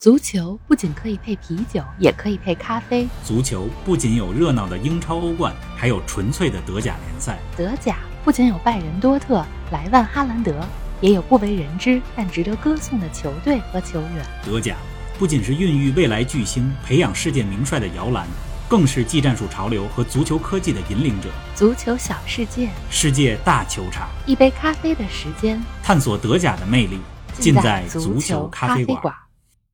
足球不仅可以配啤酒，也可以配咖啡。足球不仅有热闹的英超、欧冠，还有纯粹的德甲联赛。德甲不仅有拜仁、多特、莱万、哈兰德，也有不为人知但值得歌颂的球队和球员。德甲不仅是孕育未来巨星、培养世界名帅的摇篮，更是技战术潮流和足球科技的引领者。足球小世界，世界大球场，一杯咖啡的时间，探索德甲的魅力，尽在足球咖啡馆。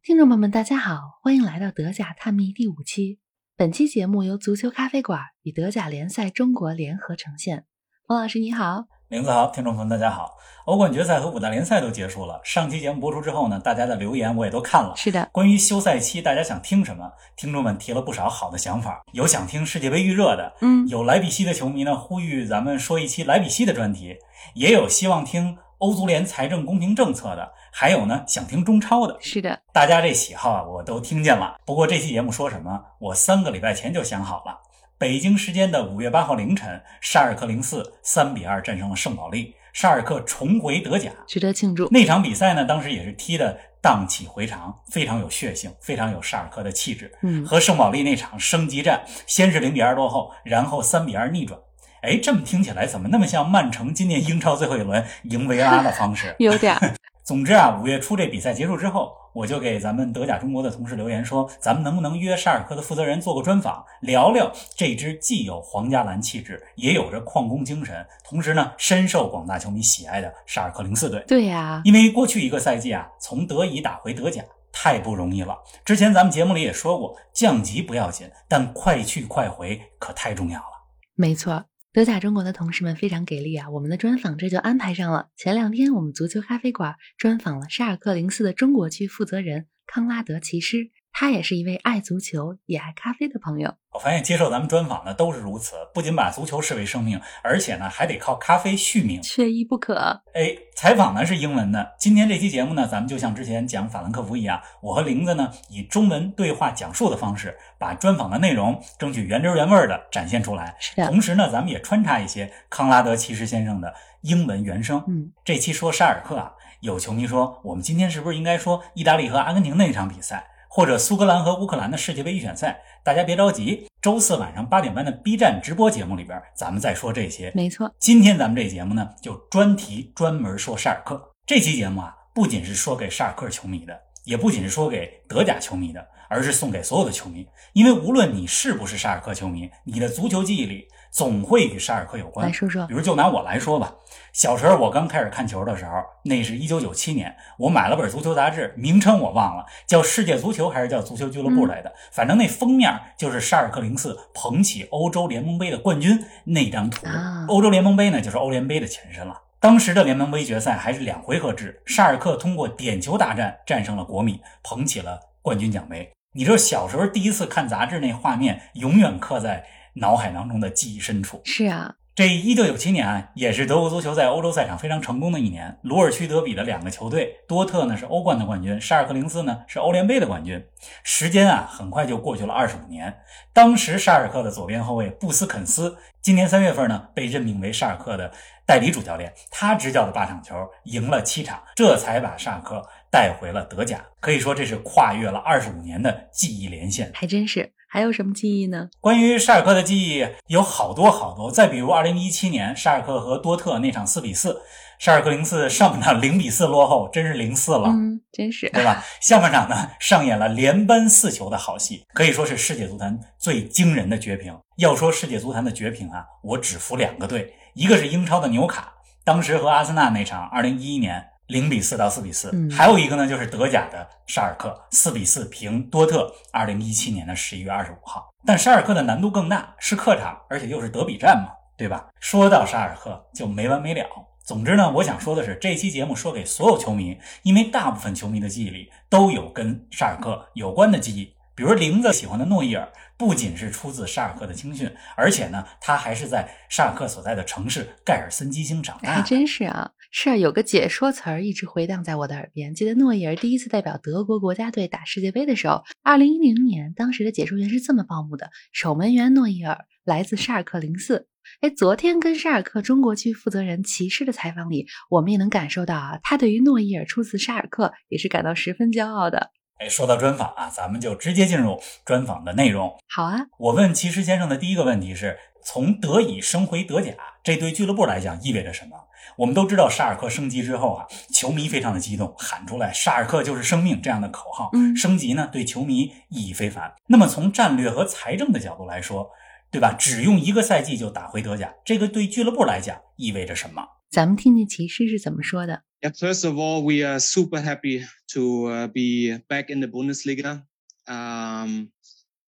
听众朋友们，大家好，欢迎来到德甲探秘第五期。本期节目由足球咖啡馆与德甲联赛中国联合呈现。冯老师你好，林子豪，听众朋友们大家好。欧冠决赛和五大联赛都结束了，上期节目播出之后呢，大家的留言我也都看了。是的，关于休赛期大家想听什么，听众们提了不少好的想法。有想听世界杯预热的，嗯，有莱比锡的球迷呢呼吁咱们说一期莱比锡的专题，也有希望听。欧足联财政公平政策的，还有呢，想听中超的，是的，大家这喜好啊，我都听见了。不过这期节目说什么，我三个礼拜前就想好了。北京时间的五月八号凌晨，沙尔克零四三比二战胜了圣保利，沙尔克重回德甲，值得庆祝。那场比赛呢，当时也是踢的荡气回肠，非常有血性，非常有沙尔克的气质。嗯，和圣保利那场升级战，先是零比二落后，然后三比二逆转。哎，这么听起来怎么那么像曼城今年英超最后一轮赢维拉的方式？有点。总之啊，五月初这比赛结束之后，我就给咱们德甲中国的同事留言说，咱们能不能约沙尔克的负责人做个专访，聊聊这支既有皇家蓝气质，也有着矿工精神，同时呢深受广大球迷喜爱的沙尔克零四队？对呀，因为过去一个赛季啊，从德乙打回德甲太不容易了。之前咱们节目里也说过，降级不要紧，但快去快回可太重要了。没错。德甲中国的同事们非常给力啊！我们的专访这就安排上了。前两天，我们足球咖啡馆专访了沙尔克零四的中国区负责人康拉德奇师。他也是一位爱足球也爱咖啡的朋友。我发现接受咱们专访的都是如此，不仅把足球视为生命，而且呢还得靠咖啡续命，缺一不可。哎，采访呢是英文的。今天这期节目呢，咱们就像之前讲法兰克福一样，我和玲子呢以中文对话讲述的方式，把专访的内容争取原汁原味的展现出来。是的。同时呢，咱们也穿插一些康拉德骑士先生的英文原声。嗯，这期说沙尔克啊，有球迷说，我们今天是不是应该说意大利和阿根廷那场比赛？或者苏格兰和乌克兰的世界杯预选赛，大家别着急，周四晚上八点半的 B 站直播节目里边，咱们再说这些。没错，今天咱们这节目呢，就专题专门说沙尔克。这期节目啊，不仅是说给沙尔克球迷的，也不仅是说给德甲球迷的，而是送给所有的球迷。因为无论你是不是沙尔克球迷，你的足球记忆里总会与沙尔克有关。来说说，比如就拿我来说吧。小时候我刚开始看球的时候，那是一九九七年，我买了本足球杂志，名称我忘了，叫《世界足球》还是叫《足球俱乐部》来的，反正那封面就是沙尔克零四捧起欧洲联盟杯的冠军那张图。欧洲联盟杯呢，就是欧联杯的前身了。当时的联盟杯决赛还是两回合制，沙尔克通过点球大战战胜了国米，捧起了冠军奖杯。你知道小时候第一次看杂志那画面，永远刻在脑海当中的记忆深处。是啊。这一九九七年啊，也是德国足球在欧洲赛场非常成功的一年。鲁尔区德比的两个球队，多特呢是欧冠的冠军，沙尔克零四呢是欧联杯的冠军。时间啊，很快就过去了二十五年。当时沙尔克的左边后卫布斯肯斯，今年三月份呢被任命为沙尔克的代理主教练，他执教的八场球赢了七场，这才把沙尔克带回了德甲。可以说这是跨越了二十五年的记忆连线，还真是。还有什么记忆呢？关于沙尔克的记忆有好多好多。再比如，二零一七年沙尔克和多特那场四比四，沙尔克零四上半场零比四落后，真是零四了，嗯，真是，对吧？下半场呢，上演了连扳四球的好戏，可以说是世界足坛最惊人的绝平。要说世界足坛的绝平啊，我只服两个队，一个是英超的纽卡，当时和阿森纳那场，二零一一年。零比四到四比四，还有一个呢，就是德甲的沙尔克四比四平多特。二零一七年的十一月二十五号，但沙尔克的难度更大，是客场，而且又是德比战嘛，对吧？说到沙尔克就没完没了。总之呢，我想说的是，这期节目说给所有球迷，因为大部分球迷的记忆里都有跟沙尔克有关的记忆。比如林子喜欢的诺伊尔，不仅是出自沙尔克的青训，而且呢，他还是在沙尔克所在的城市盖尔森基兴长大。还真是啊，是啊，有个解说词儿一直回荡在我的耳边。记得诺伊尔第一次代表德国国家队打世界杯的时候，二零一零年，当时的解说员是这么报幕的：守门员诺伊尔来自沙尔克零四。哎，昨天跟沙尔克中国区负责人骑士的采访里，我们也能感受到啊，他对于诺伊尔出自沙尔克也是感到十分骄傲的。哎，说到专访啊，咱们就直接进入专访的内容。好啊，我问齐师先生的第一个问题是：从德乙升回德甲，这对俱乐部来讲意味着什么？我们都知道沙尔克升级之后啊，球迷非常的激动，喊出来“沙尔克就是生命”这样的口号。嗯升级呢对球迷意义非凡。那么从战略和财政的角度来说，对吧？只用一个赛季就打回德甲，这个对俱乐部来讲意味着什么？咱们听听骑士是怎么说的。 Yeah, first of all, we are super happy to uh, be back in the Bundesliga. Um,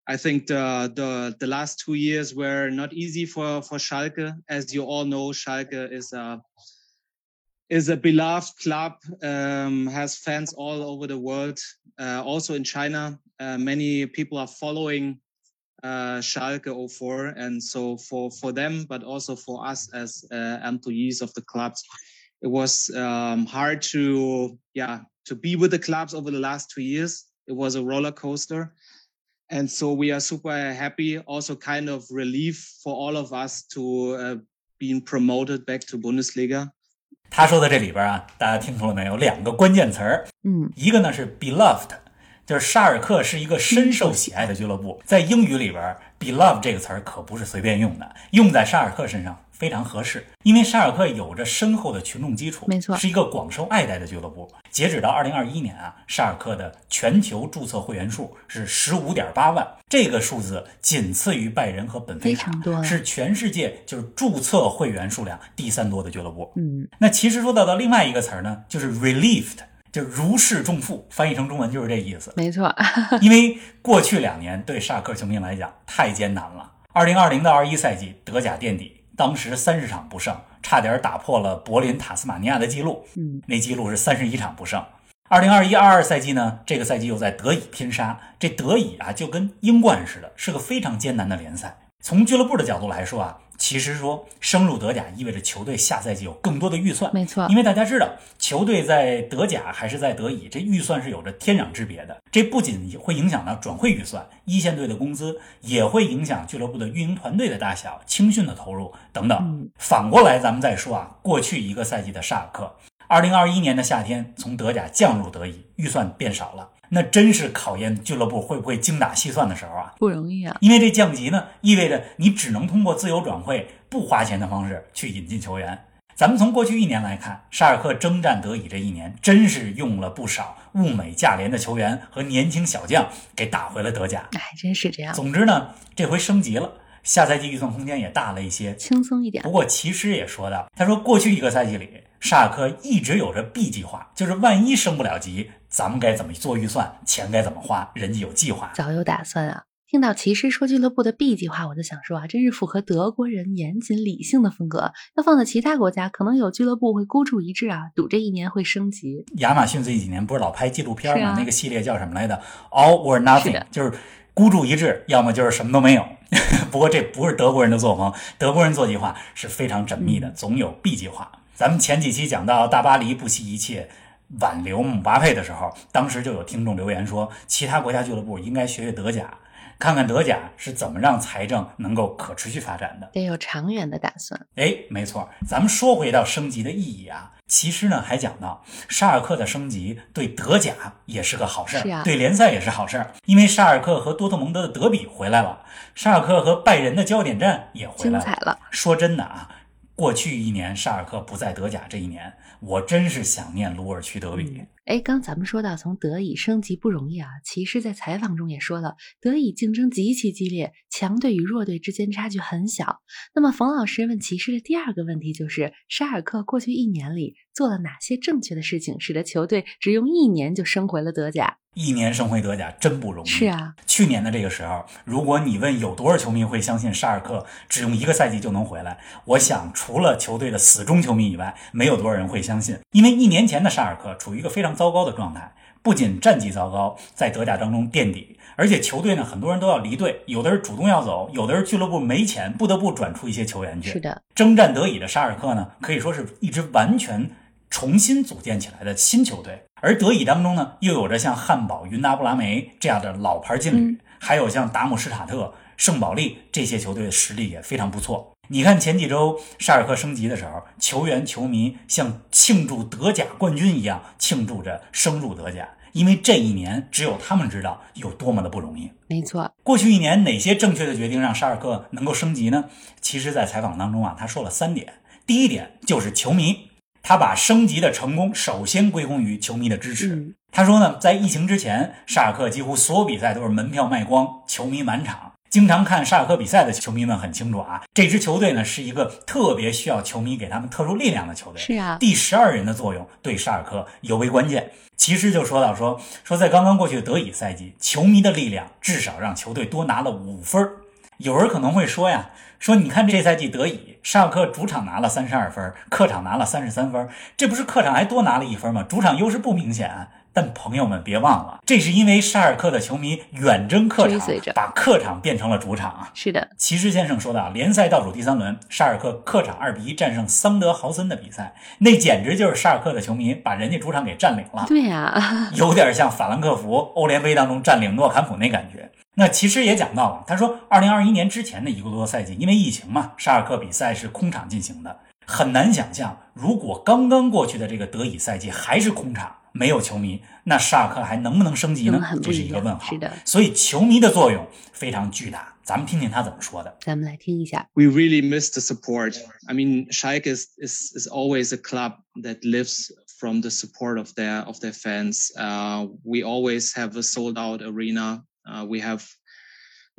I think the, the the last two years were not easy for for Schalke, as you all know. Schalke is a is a beloved club, um, has fans all over the world, uh, also in China. Uh, many people are following uh, Schalke 04, and so for for them, but also for us as uh, employees of the clubs, it was um, hard to yeah to be with the clubs over the last two years. It was a roller coaster, and so we are super happy. Also, kind of relief for all of us to uh, being promoted back to Bundesliga. 他说的这里边啊，大家听出了没有？两个关键词儿，嗯，一个呢是 beloved， 就是沙尔克是一个深受喜爱的俱乐部。在英语里边，beloved 这个词儿可不是随便用的，用在沙尔克身上非常合适，因为沙尔克有着深厚的群众基础，没错是一个广受爱戴的俱乐部。截止到二零二一年啊，沙尔克的全球注册会员数是十五点八万，这个数字仅次于拜仁和本菲卡非常多，是全世界就是注册会员数量第三多的俱乐部。嗯，那其实说到的另外一个词儿呢，就是 relieved，就如释重负，翻译成中文就是这意思。没错，因为过去两年对沙尔克球迷来讲太艰难了。二零二零到二一赛季德甲垫底，当时三十场不胜，差点打破了柏林塔斯马尼亚的记录。嗯，那记录是三十一场不胜。二零二一二二赛季呢，这个赛季又在德乙拼杀，这德乙啊就跟英冠似的，是个非常艰难的联赛。从俱乐部的角度来说啊，其实说升入德甲意味着球队下赛季有更多的预算，没错因为大家知道，球队在德甲还是在德乙，这预算是有着天壤之别的。这不仅会影响到转会预算、一线队的工资，也会影响俱乐部的运营团队的大小、青训的投入等等。嗯反过来，咱们再说啊，过去一个赛季的沙尔克，二零二一年的夏天从德甲降入德乙，预算变少了，那真是考验俱乐部会不会精打细算的时候啊。不容易啊。因为这降级呢，意味着你只能通过自由转会、不花钱的方式去引进球员。咱们从过去一年来看，沙尔克征战德乙这一年，真是用了不少物美价廉的球员和年轻小将给打回了德甲。哎，真是这样，总之呢，这回升级了，下赛季预算空间也大了一些。轻松一点不。过其实也说到，他说过去一个赛季里，沙尔克一直有着 B 计划，就是万一升不了级，咱们该怎么做预算，钱该怎么花，人家有计划。早有打算啊。听到骑士说俱乐部的 B 计划，我就想说啊，真是符合德国人严谨理性的风格。要放在其他国家，可能有俱乐部会孤注一掷啊，赌这一年会升级。亚马逊这几年不是老拍纪录片吗？啊那个系列叫什么来着？All or Nothing，是就是孤注一掷，要么就是什么都没有。不过这不是德国人的作风，德国人做计划是非常缜密的，总有 B 计划。咱们前几期讲到大巴黎不惜一切挽留姆巴佩的时候，当时就有听众留言说，其他国家俱乐部应该学学德甲，看看德甲是怎么让财政能够可持续发展的。得有长远的打算。哎，没错，咱们说回到升级的意义啊，其实呢还讲到沙尔克的升级对德甲也是个好事儿，啊对联赛也是好事儿，因为沙尔克和多特蒙德的德比回来了，沙尔克和拜仁的焦点战也回来了。精彩了，说真的啊，过去一年沙尔克不在德甲这一年，我真是想念鲁尔区德比。哎，刚咱们说到从德乙升级不容易啊，骑士在采访中也说了，德乙竞争极其激烈，强队与弱队之间差距很小。那么冯老师问骑士的第二个问题就是，沙尔克过去一年里做了哪些正确的事情，使得球队只用一年就升回了德甲？一年升回德甲真不容易。是啊，去年的这个时候，如果你问有多少球迷会相信沙尔克只用一个赛季就能回来，我想除了球队的死忠球迷以外，没有多少人会相信。因为一年前的沙尔克处于一个非常糟糕的状态，不仅战绩糟糕，在德甲当中垫底，而且球队呢很多人都要离队，有的是主动要走，有的是俱乐部没钱，不得不转出一些球员去。是的，征战德乙的沙尔克呢，可以说是一支完全重新组建起来的新球队。而德乙当中呢，又有着像汉堡、云达不拉梅这样的老牌劲旅，嗯还有像达姆施塔特、圣保利这些球队的实力也非常不错。你看前几周沙尔克升级的时候，球员、球迷像庆祝德甲冠军一样庆祝着升入德甲，因为这一年只有他们知道有多么的不容易。没错，过去一年哪些正确的决定让沙尔克能够升级呢？其实，在采访当中啊，他说了三点。第一点就是球迷，他把升级的成功首先归功于球迷的支持。嗯他说呢，在疫情之前，沙尔克几乎所有比赛都是门票卖光，球迷满场。经常看沙尔克比赛的球迷们很清楚啊，这支球队呢是一个特别需要球迷给他们特殊力量的球队。是啊，第十二人的作用对沙尔克尤为关键。其实就说到说说，在刚刚过去的德乙赛季，球迷的力量至少让球队多拿了五分儿。有人可能会说呀，说你看这赛季德乙，沙尔克主场拿了三十二分，客场拿了三十三分，这不是客场还多拿了一分吗？主场优势不明显。但朋友们别忘了，这是因为沙尔克的球迷远征客场把客场变成了主场啊。是的，骑士先生说到，联赛倒数第三轮，沙尔克客场二比一战胜桑德豪森的比赛，那简直就是沙尔克的球迷把人家主场给占领了，对呀、有点像法兰克福欧联杯当中占领诺坎普那感觉。那其实也讲到了，他说，二零二一年之前的一个多赛季，因为疫情嘛，沙尔克比赛是空场进行的，很难想象，如果刚刚过去的这个德乙赛季还是空场，没有球迷，那沙尔克还能不能升级呢嗯？很不这是一样一个问号。是的，所以球迷的作用非常巨大。咱们听听他怎么说的。咱们来听一下。 we really miss the support. I mean, Schalke is, is, is always a club that lives from the support of their of their fans. Uh, we always have a sold out arena. Uh, we have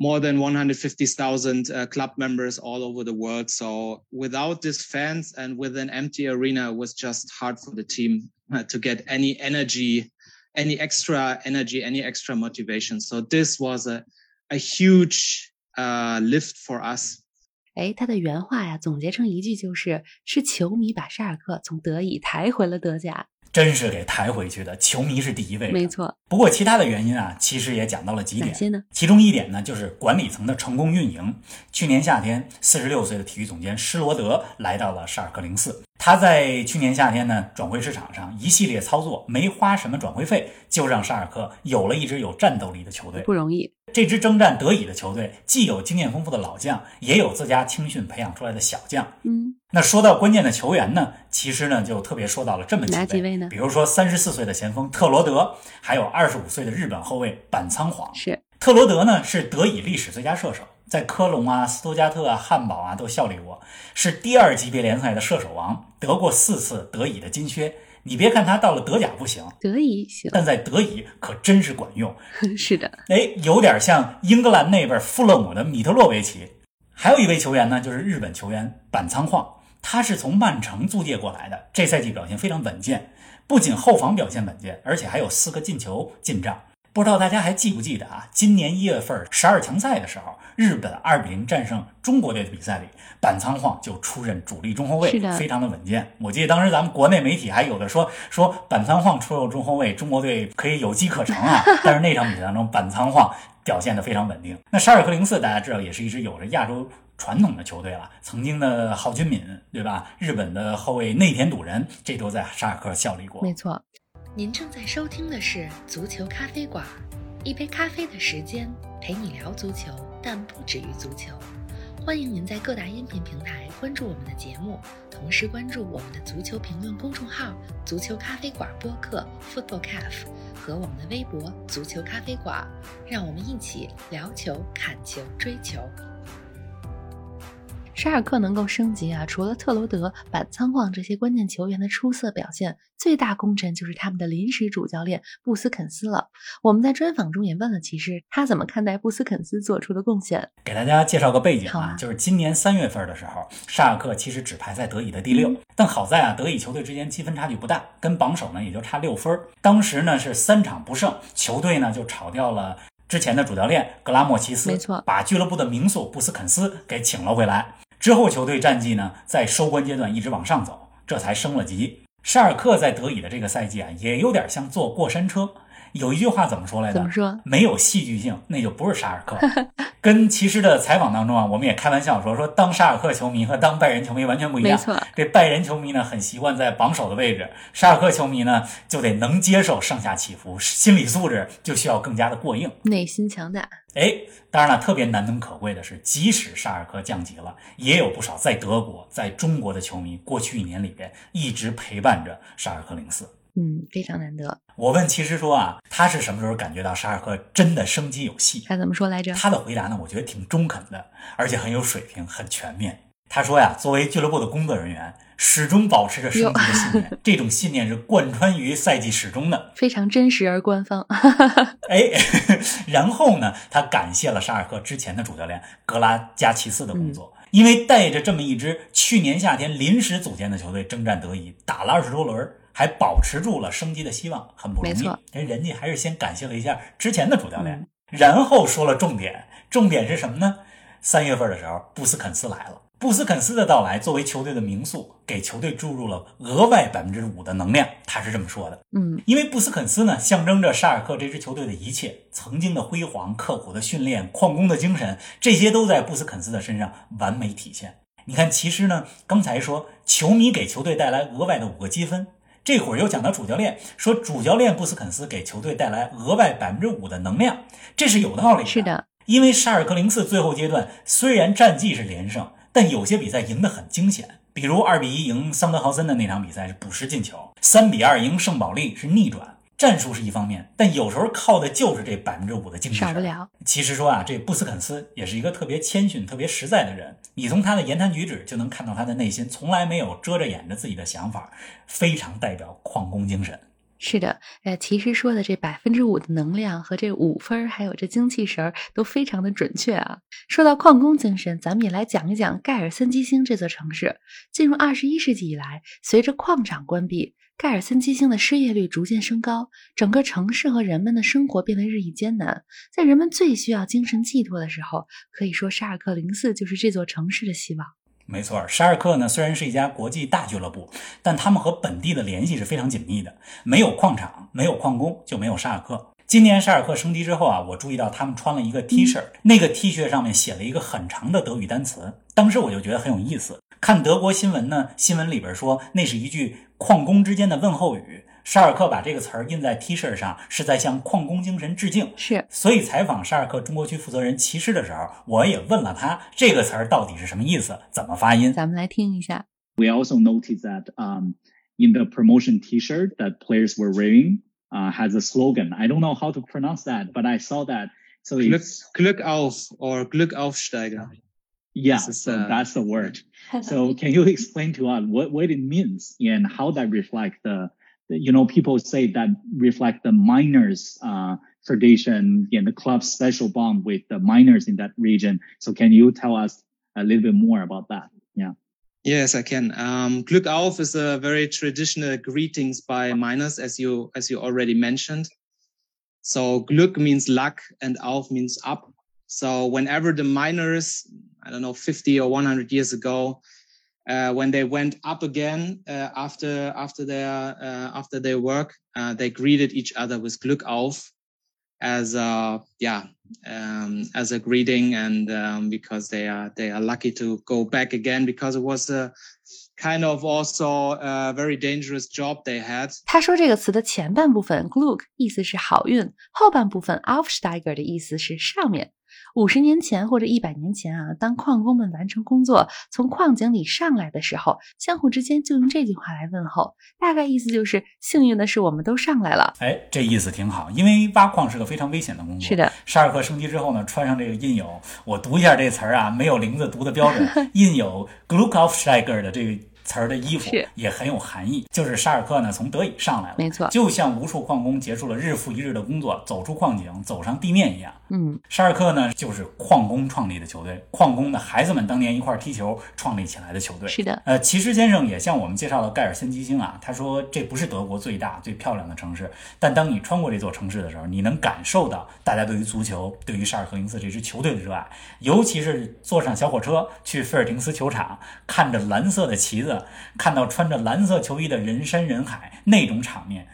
more than 150,000 uh, club members all over the world. So without these fans and with an empty arena, it was just hard for the team uh, to get any energy, any extra energy, any extra motivation. So this was a, a huge uh, lift for us. 哎，他的原话呀，总结成一句就是：是球迷把沙尔克从德乙抬回了德甲。 真是给抬回去的，球迷是第一位。没错，不过其他的原因啊，其实也讲到了几点。哪些呢？其中一点呢，就是管理层的成功运营。去年夏天，四十六岁的体育总监施罗德来到了沙尔克零四。他在去年夏天呢，转会市场上一系列操作，没花什么转会费，就让沙尔克有了一支有战斗力的球队。不容易。这支征战德乙的球队，既有经验丰富的老将，也有自家青训培养出来的小将。嗯，那说到关键的球员呢，其实呢就特别说到了这么几位，哪几位呢比如说三十四岁的前锋特罗德，还有二十五岁的日本后卫板仓晃。是特罗德呢是德乙历史最佳射手，在科隆啊、斯图加特啊、汉堡啊都效力过，是第二级别联赛的射手王，得过四次德乙的金靴。你别看他到了德甲不行，德乙行，但在德乙可真是管用。是的，哎，有点像英格兰那边富勒姆的米特洛维奇。还有一位球员呢，就是日本球员板仓晃，他是从曼城租借过来的，这赛季表现非常稳健，不仅后防表现稳健，而且还有四个进球进账。不知道大家还记不记得啊？今年一月份十二强赛的时候，日本二比零战胜中国队的比赛里，板仓晃就出任主力中后卫，非常的稳健。我记得当时咱们国内媒体还有的说说板仓晃出任中后卫，中国队可以有机可乘啊。但是那场比赛当中，板仓晃表现得非常稳定。那沙尔克零四大家知道也是一支有着亚洲传统的球队了，曾经的郝俊敏对吧？日本的后卫内田笃人，这都在沙尔克效力过。没错。您正在收听的是足球咖啡馆，一杯咖啡的时间陪你聊足球，但不止于足球。欢迎您在各大音频平台关注我们的节目，同时关注我们的足球评论公众号“足球咖啡馆播客 ”（Football Cafe） 和我们的微博“足球咖啡馆”，让我们一起聊球、看球、追球。沙尔克能够升级啊，除了特罗德、板仓晃这些关键球员的出色表现，最大功臣就是他们的临时主教练布斯肯斯了。我们在专访中也问了骑士，他怎么看待布斯肯斯做出的贡献？给大家介绍个背景啊，啊就是今年三月份的时候，沙尔克其实只排在德乙的第六，但好在啊，德乙球队之间积分差距不大，跟榜首呢也就差六分。当时呢是三场不胜，球队呢就炒掉了。之前的主教练格拉莫齐斯，没错把俱乐部的名宿布斯肯斯给请了回来。之后球队战绩呢在收官阶段一直往上走，这才升了级。沙尔克在德乙的这个赛季啊，也有点像坐过山车。有一句话怎么说来着？怎么说？没有戏剧性，那就不是沙尔克。跟骑士的采访当中啊，我们也开玩笑说，说当沙尔克球迷和当拜仁球迷完全不一样。没错，这拜仁球迷呢，很习惯在榜首的位置；沙尔克球迷呢，就得能接受上下起伏，心理素质就需要更加的过硬。内心强大。哎，当然了，特别难能可贵的是，即使沙尔克降级了，也有不少在德国、在中国的球迷，过去一年里边一直陪伴着沙尔克零四。嗯，非常难得。我问其实说啊，他是什么时候感觉到沙尔克真的生机有戏？他怎么说来着？他的回答呢，我觉得挺中肯的，而且很有水平，很全面。他说呀，作为俱乐部的工作人员，始终保持着升级的信念，这种信念是贯穿于赛季始终的，非常真实而官方。哎，然后呢，他感谢了沙尔克之前的主教练格拉加奇斯的工作，因为带着这么一支去年夏天临时组建的球队征战德乙，打了二十多轮，还保持住了升级的希望，很不容易。人人家还是先感谢了一下之前的主教练，然后说了重点，重点是什么呢？三月份的时候，布斯肯斯来了。布斯肯斯的到来作为球队的名宿，给球队注入了额外百分之五的能量。他是这么说的，嗯，因为布斯肯斯呢，象征着沙尔克这支球队的一切，曾经的辉煌、刻苦的训练、旷工的精神，这些都在布斯肯斯的身上完美体现。你看，其实呢，刚才说球迷给球队带来额外的五个积分，这会儿又讲到主教练，说主教练布斯肯斯给球队带来额外百分之五的能量，这是有道理的。是的，因为沙尔克零四最后阶段虽然战绩是连胜。但有些比赛赢得很惊险，比如二比一赢桑德豪森的那场比赛是补时进球，三比二赢圣保利是逆转。战术是一方面，但有时候靠的就是这百分之五的精神。少不了。其实说啊，这布斯肯斯也是一个特别谦逊、特别实在的人。你从他的言谈举止就能看到他的内心从来没有遮着掩着自己的想法，非常代表矿工精神。是的，呃，其实说的这百分之五的能量和这五分，还有这精气神儿，都非常的准确啊。说到矿工精神，咱们也来讲一讲盖尔森基兴这座城市。进入二十一世纪以来，随着矿场关闭，盖尔森基兴的失业率逐渐升高，整个城市和人们的生活变得日益艰难。在人们最需要精神寄托的时候，可以说沙尔克零四就是这座城市的希望。没错，沙尔克呢虽然是一家国际大俱乐部，但他们和本地的联系是非常紧密的。没有矿场，没有矿工，就没有沙尔克。今年沙尔克升级之后啊，我注意到他们穿了一个 T 恤，那个 T 恤上面写了一个很长的德语单词，当时我就觉得很有意思。看德国新闻呢，新闻里边说那是一句矿工之间的问候语。沙尔克把这个词儿印在 T 恤上，是在向矿工精神致敬。是，所以采访沙尔克中国区负责人骑士的时候，我也问了他这个词儿到底是什么意思，怎么发音。咱们来听一下。We also noticed that um in the promotion T-shirt that players were wearing uh has a slogan. I don't know how to pronounce that, but I saw that. So Glück, Glück auf or Glück Aufsteiger. Yeah, is, so uh, that's the word. so can you explain to us what, what it means and how that reflect the you know, people say that reflect the miners' uh, tradition and the club's special bond with the miners in that region. So can you tell us a little bit more about that? Yeah. Yes, I can. Um, Glück auf is a very traditional greetings by miners, as you as you already mentioned. So Glück means luck, and auf means up. So whenever the miners, I don't know, 50 or 100 years ago, uh, when they went up again uh, after after their uh, after their work, uh, they greeted each other with Glück auf, as a yeah um, as a greeting, and um, because they are they are lucky to go back again because it was a kind of also a very dangerous job they had. 他说这个词的前半部分 Glück 意思是好运，后半部分 Aufsteiger 的意思是上面。 五十年前或者一百年前啊，当矿工们完成工作，从矿井里上来的时候，相互之间就用这句话来问候，大概意思就是幸运的是我们都上来了。哎，这意思挺好，因为挖矿是个非常危险的工作。是的，沙尔克升级之后呢，穿上这个印有，我读一下这词儿啊，没有玲子读的标准，印有 Gluckaufsteiger 的这个。词儿的衣服也很有含义，就是沙尔克呢从德乙上来了，没错，就像无数矿工结束了日复一日的工作，走出矿井，走上地面一样。嗯，沙尔克呢就是矿工创立的球队，矿工的孩子们当年一块踢球创立起来的球队。是的，呃，骑士先生也向我们介绍了盖尔森基兴啊，他说这不是德国最大最漂亮的城市，但当你穿过这座城市的时候，你能感受到大家对于足球、对于沙尔克零四这支球队的热爱，尤其是坐上小火车去菲尔廷斯球场，看着蓝色的旗子。看到穿着蓝色球衣的人山人海那种场面，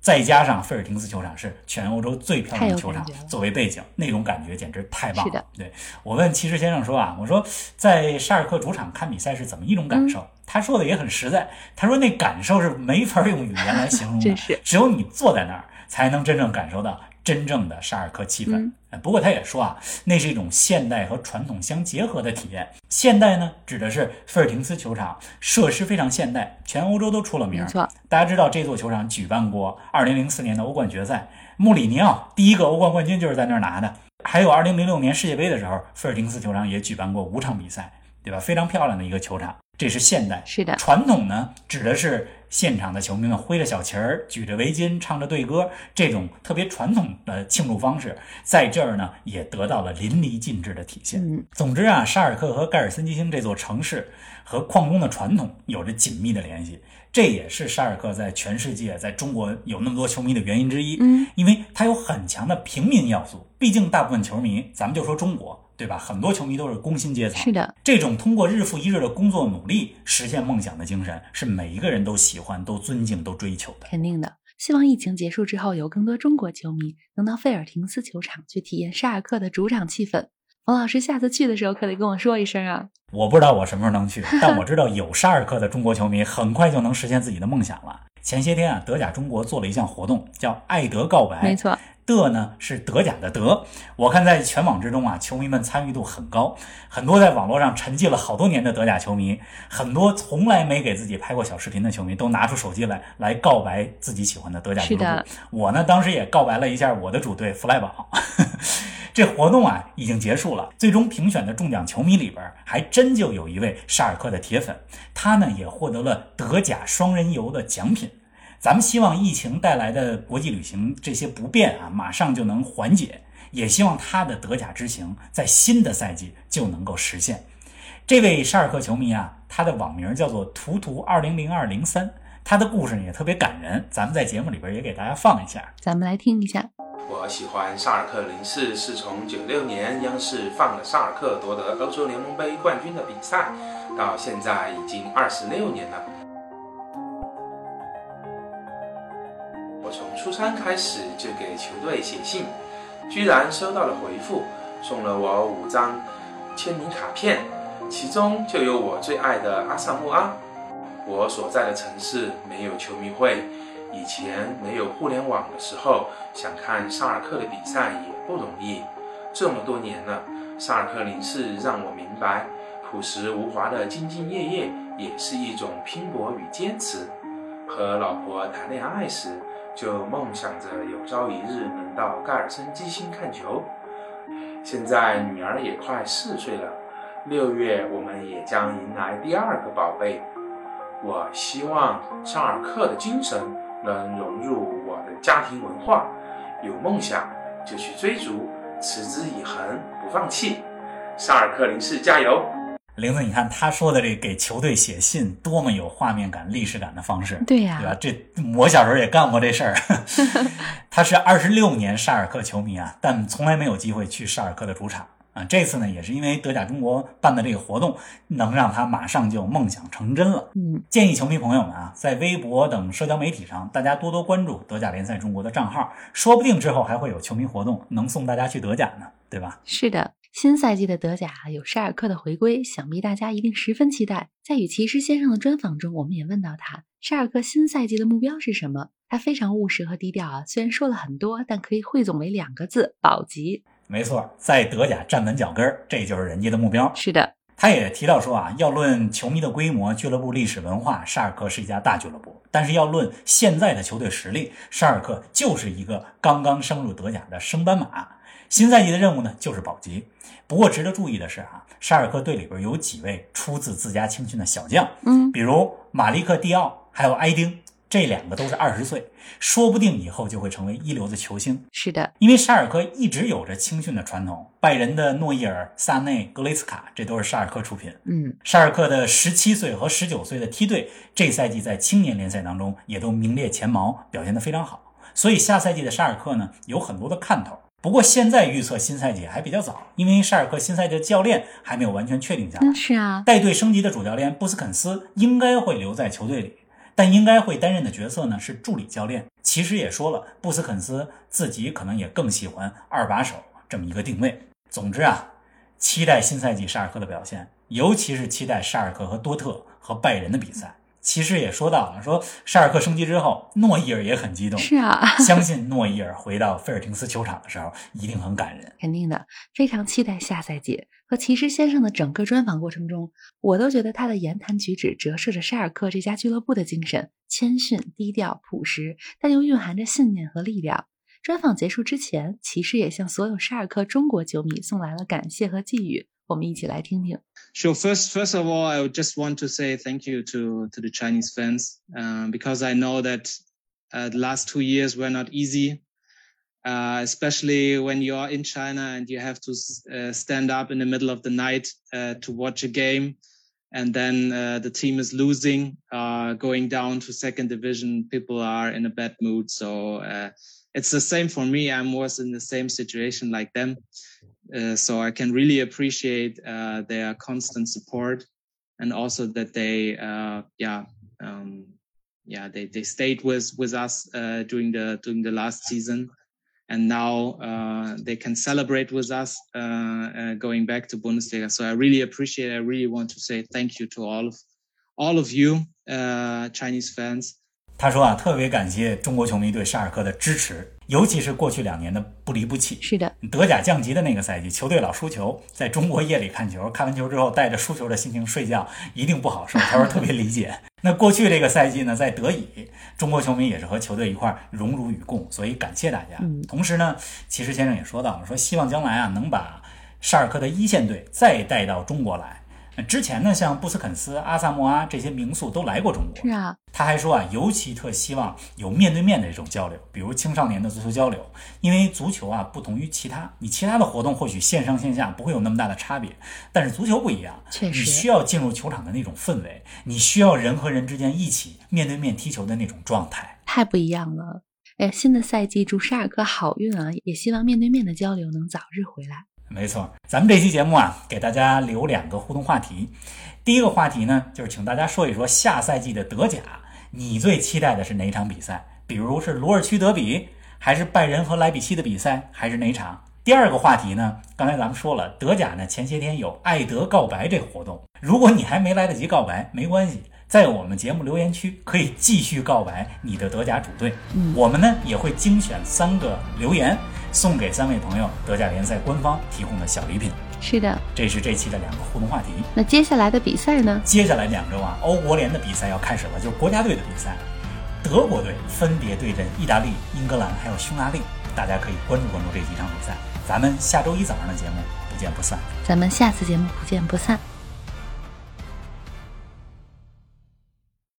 再加上费尔廷斯球场是全欧洲最漂亮的球场作为背景，那种感觉简直太棒了。对我问骑士先生说啊，我说在沙尔克主场看比赛是怎么一种感受？他说的也很实在，他说那感受是没法用语言来形容的，只有你坐在那儿才能真正感受到。真正的沙尔克气氛。不过他也说啊，那是一种现代和传统相结合的体验。现代呢，指的是菲尔廷斯球场，设施非常现代，全欧洲都出了名儿。没错，大家知道这座球场举办过2004年的欧冠决赛，穆里尼奥第一个欧冠冠军就是在那儿拿的。还有2006年世界杯的时候，菲尔廷斯球场也举办过五场比赛，对吧？非常漂亮的一个球场，这是现代。是的，传统呢，指的是现场的球迷们挥着小旗儿、举着围巾、唱着队歌，这种特别传统的庆祝方式，在这儿呢也得到了淋漓尽致的体现。嗯，总之啊，沙尔克和盖尔森基兴这座城市和矿工的传统有着紧密的联系，这也是沙尔克在全世界、在中国有那么多球迷的原因之一。嗯，因为它有很强的平民要素，毕竟大部分球迷，咱们就说中国，对吧？很多球迷都是工薪阶层。是的，这种通过日复一日的工作努力实现梦想的精神，是每一个人都喜欢、都尊敬、都追求的。肯定的。希望疫情结束之后，有更多中国球迷能到费尔廷斯球场去体验沙尔克的主场气氛。冯老师下次去的时候可得跟我说一声啊！我不知道我什么时候能去，但我知道有沙尔克的中国球迷很快就能实现自己的梦想了。前些天啊，德甲中国做了一项活动，叫“爱德告白”。没错，德呢是德甲的德，我看在全网之中啊，球迷们参与度很高，很多在网络上沉寂了好多年的德甲球迷，很多从来没给自己拍过小视频的球迷，都拿出手机来来告白自己喜欢的德甲俱乐部。我呢，当时也告白了一下我的主队弗赖堡。这活动啊已经结束了，最终评选的中奖球迷里边，还真就有一位沙尔克的铁粉，他呢也获得了德甲双人游的奖品。咱们希望疫情带来的国际旅行这些不便啊，马上就能缓解，也希望他的德甲之行在新的赛季就能够实现。这位沙尔克球迷啊，他的网名叫做图图二零零二零三，他的故事呢也特别感人，咱们在节目里边也给大家放一下。咱们来听一下。我喜欢沙尔克零四，是从九六年央视放了沙尔克夺得欧洲联盟杯冠军的比赛，到现在已经二十六年了。初三开始就给球队写信，居然收到了回复，送了我五张签名卡片，其中就有我最爱的阿萨穆阿。我所在的城市没有球迷会，以前没有互联网的时候，想看沙尔克的比赛也不容易。这么多年了，沙尔克零四让我明白，朴实无华的兢兢业业也是一种拼搏与坚持。和老婆谈恋爱时，就梦想着有朝一日能到盖尔森基兴看球。现在女儿也快四岁了，六月我们也将迎来第二个宝贝。我希望沙尔克的精神能融入我的家庭文化，有梦想就去追逐，持之以恒，不放弃。沙尔克零四加油！玲子，你看他说的这给球队写信，多么有画面感、历史感的方式，对呀、对吧？这我小时候也干过这事儿。他是二十六年沙尔克球迷啊，但从来没有机会去沙尔克的主场啊。这次呢，也是因为德甲中国办的这个活动，能让他马上就梦想成真了。嗯，建议球迷朋友们啊，在微博等社交媒体上，大家多多关注德甲联赛中国的账号，说不定之后还会有球迷活动能送大家去德甲呢，对吧？是的。新赛季的德甲有沙尔克的回归，想必大家一定十分期待。在与骑士先生的专访中，我们也问到他，沙尔克新赛季的目标是什么？他非常务实和低调啊，虽然说了很多，但可以汇总为两个字：保级。没错，在德甲站稳脚跟儿，这就是人家的目标。是的，他也提到说啊，要论球迷的规模、俱乐部历史文化，沙尔克是一家大俱乐部；但是要论现在的球队实力，沙尔克就是一个刚刚升入德甲的升班马。新赛季的任务呢，就是保级。不过值得注意的是啊，沙尔克队里边有几位出自自家青训的小将，嗯，比如马利克·蒂奥，还有埃丁，这两个都是二十岁，说不定以后就会成为一流的球星。是的，因为沙尔克一直有着青训的传统，拜仁的诺伊尔、萨内、格雷斯卡，这都是沙尔克出品。嗯，沙尔克的十七岁和十九岁的梯队，这赛季在青年联赛当中也都名列前茅，表现得非常好。所以下赛季的沙尔克呢，有很多的看头。不过现在预测新赛季还比较早，因为沙尔克新赛季的教练还没有完全确定下来嗯，。是啊，带队升级的主教练布斯肯斯应该会留在球队里，但应该会担任的角色呢是助理教练。其实也说了，布斯肯斯自己可能也更喜欢二把手这么一个定位。总之啊，期待新赛季沙尔克的表现，尤其是期待沙尔克和多特和拜仁的比赛。其实也说到了，说沙尔克升级之后，诺伊尔也很激动。是啊，相信诺伊尔回到菲尔廷斯球场的时候一定很感人。肯定的，非常期待下赛季。和骑士先生的整个专访过程中，我都觉得他的言谈举止折射着沙尔克这家俱乐部的精神：谦逊、低调、朴实，但又蕴含着信念和力量。专访结束之前，骑士也向所有沙尔克中国球迷送来了感谢和寄语。我们一起来听听。Sure. First, first of all, I would just want to say thank you to to the Chinese fans um, because I know that uh, the last two years were not easy, uh, especially when you are in China and you have to uh, stand up in the middle of the night uh, to watch a game, and then uh, the team is losing, uh, going down to second division. People are in a bad mood, so it's the same for me. I was in the same situation like them. Uh, so I can really appreciate uh, their constant support and also that they, uh, yeah, um, yeah, they, they stayed with, with us uh, during the during the last season, and now uh, they can celebrate with us going back to Bundesliga. So I really appreciate. It. I really want to say thank you to all of all of you Chinese fans. 他说啊，特别感谢中国球迷对沙尔克的支持， 尤其是过去两年的不离不弃。是的，德甲降级的那个赛季，球队老输球，在中国夜里看球，看完球之后带着输球的心情睡觉，一定不好受。他说特别理解。那过去这个赛季呢，在德乙，中国球迷也是和球队一块荣辱与共，所以感谢大家。同时呢，其实先生也说到了，说希望将来啊，能把沙尔克的一线队再带到中国来。之前呢，像布斯肯斯、阿萨莫阿这些名宿都来过中国。是啊，他还说啊，尤其特希望有面对面的这种交流，比如青少年的足球交流，因为足球啊不同于其他，你其他的活动或许线上线下不会有那么大的差别，但是足球不一样，确实，你需要进入球场的那种氛围，你需要人和人之间一起面对面踢球的那种状态，太不一样了。哎，新的赛季祝沙尔克好运啊，也希望面对面的交流能早日回来。没错，咱们这期节目啊，给大家留两个互动话题。第一个话题呢，就是请大家说一说下赛季的德甲，你最期待的是哪场比赛？比如是鲁尔区德比，还是拜仁和莱比锡的比赛，还是哪场？第二个话题呢，刚才咱们说了，德甲呢前些天有爱德告白这个活动，如果你还没来得及告白，没关系，在我们节目留言区可以继续告白你的德甲主队。我们呢也会精选三个留言。送给三位朋友德甲联赛官方提供的小礼品。是的，这是这期的两个互动话题。那接下来的比赛呢？接下来两周啊，欧国联的比赛要开始了，就是国家队的比赛。德国队分别对阵意大利、英格兰还有匈牙利，大家可以关注关注这几场比赛。咱们下周一早上的节目不见不散。咱们下次节目不见不散。